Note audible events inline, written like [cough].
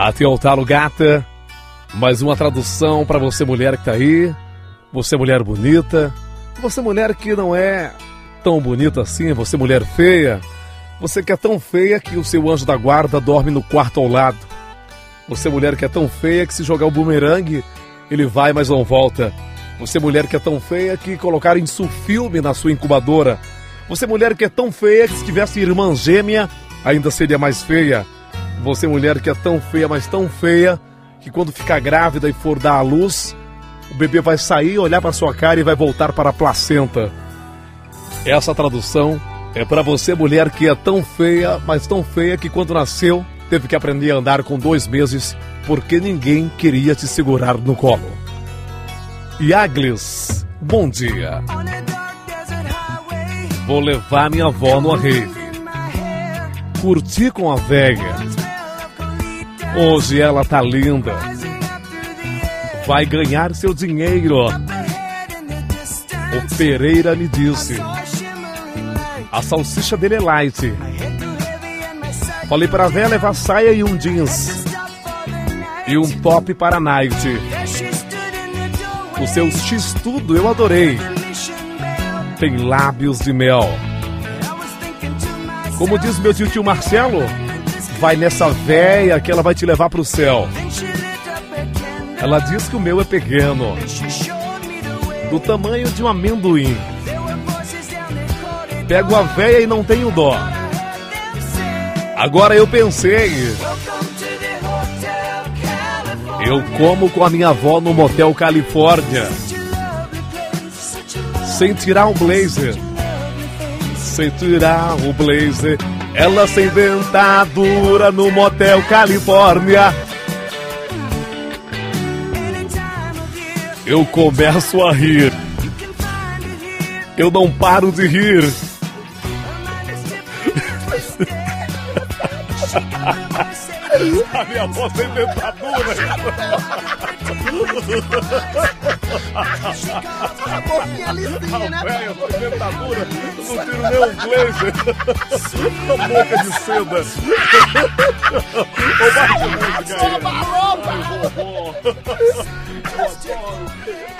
Até o talo gata. Mais uma tradução para você mulher que tá aí. Você mulher bonita. Você mulher que não é tão bonita assim. Você mulher feia. Você que é tão feia que o seu anjo da guarda dorme no quarto ao lado. Você mulher que é tão feia que se jogar o bumerangue, ele vai, mas não volta. Você mulher que é tão feia que colocaram filme na sua incubadora. Você mulher que é tão feia que se tivesse irmã gêmea, ainda seria mais feia. Você mulher que é tão feia, mas tão feia, que quando ficar grávida e for dar à luz, o bebê vai sair, olhar para sua cara e vai voltar para a placenta. Essa tradução é para você mulher que é tão feia, mas tão feia que quando nasceu teve que aprender a andar com dois meses porque ninguém queria te segurar no colo. Yagles, bom dia. Vou levar minha avó no rave. Curti com a velha. Hoje ela tá linda. Vai ganhar seu dinheiro. O Pereira me disse. A salsicha dele é light. Falei pra véia levar saia e um jeans. E um top para night. O seu X tudo eu adorei. Tem lábios de mel. Como diz meu tio Marcelo, vai nessa véia que ela vai te levar pro céu. Ela diz que o meu é pequeno, do tamanho de um amendoim. Pego a véia e não tenho dó. Agora eu pensei. Eu como com a minha avó no Motel Califórnia. Sem tirar o blazer. Sem tirar o blazer. Ela sem dentadura no Motel Califórnia. Eu começo a rir. Eu não paro de rir. [laughs] A minha voz sem dentadura. [laughs] A boquinha lisinha, né? Velho, sem dentadura. Não tiro nem um blazer. [laughs] A boca de seda. Ô, bate música aí. Oba, oba! Eu adoro.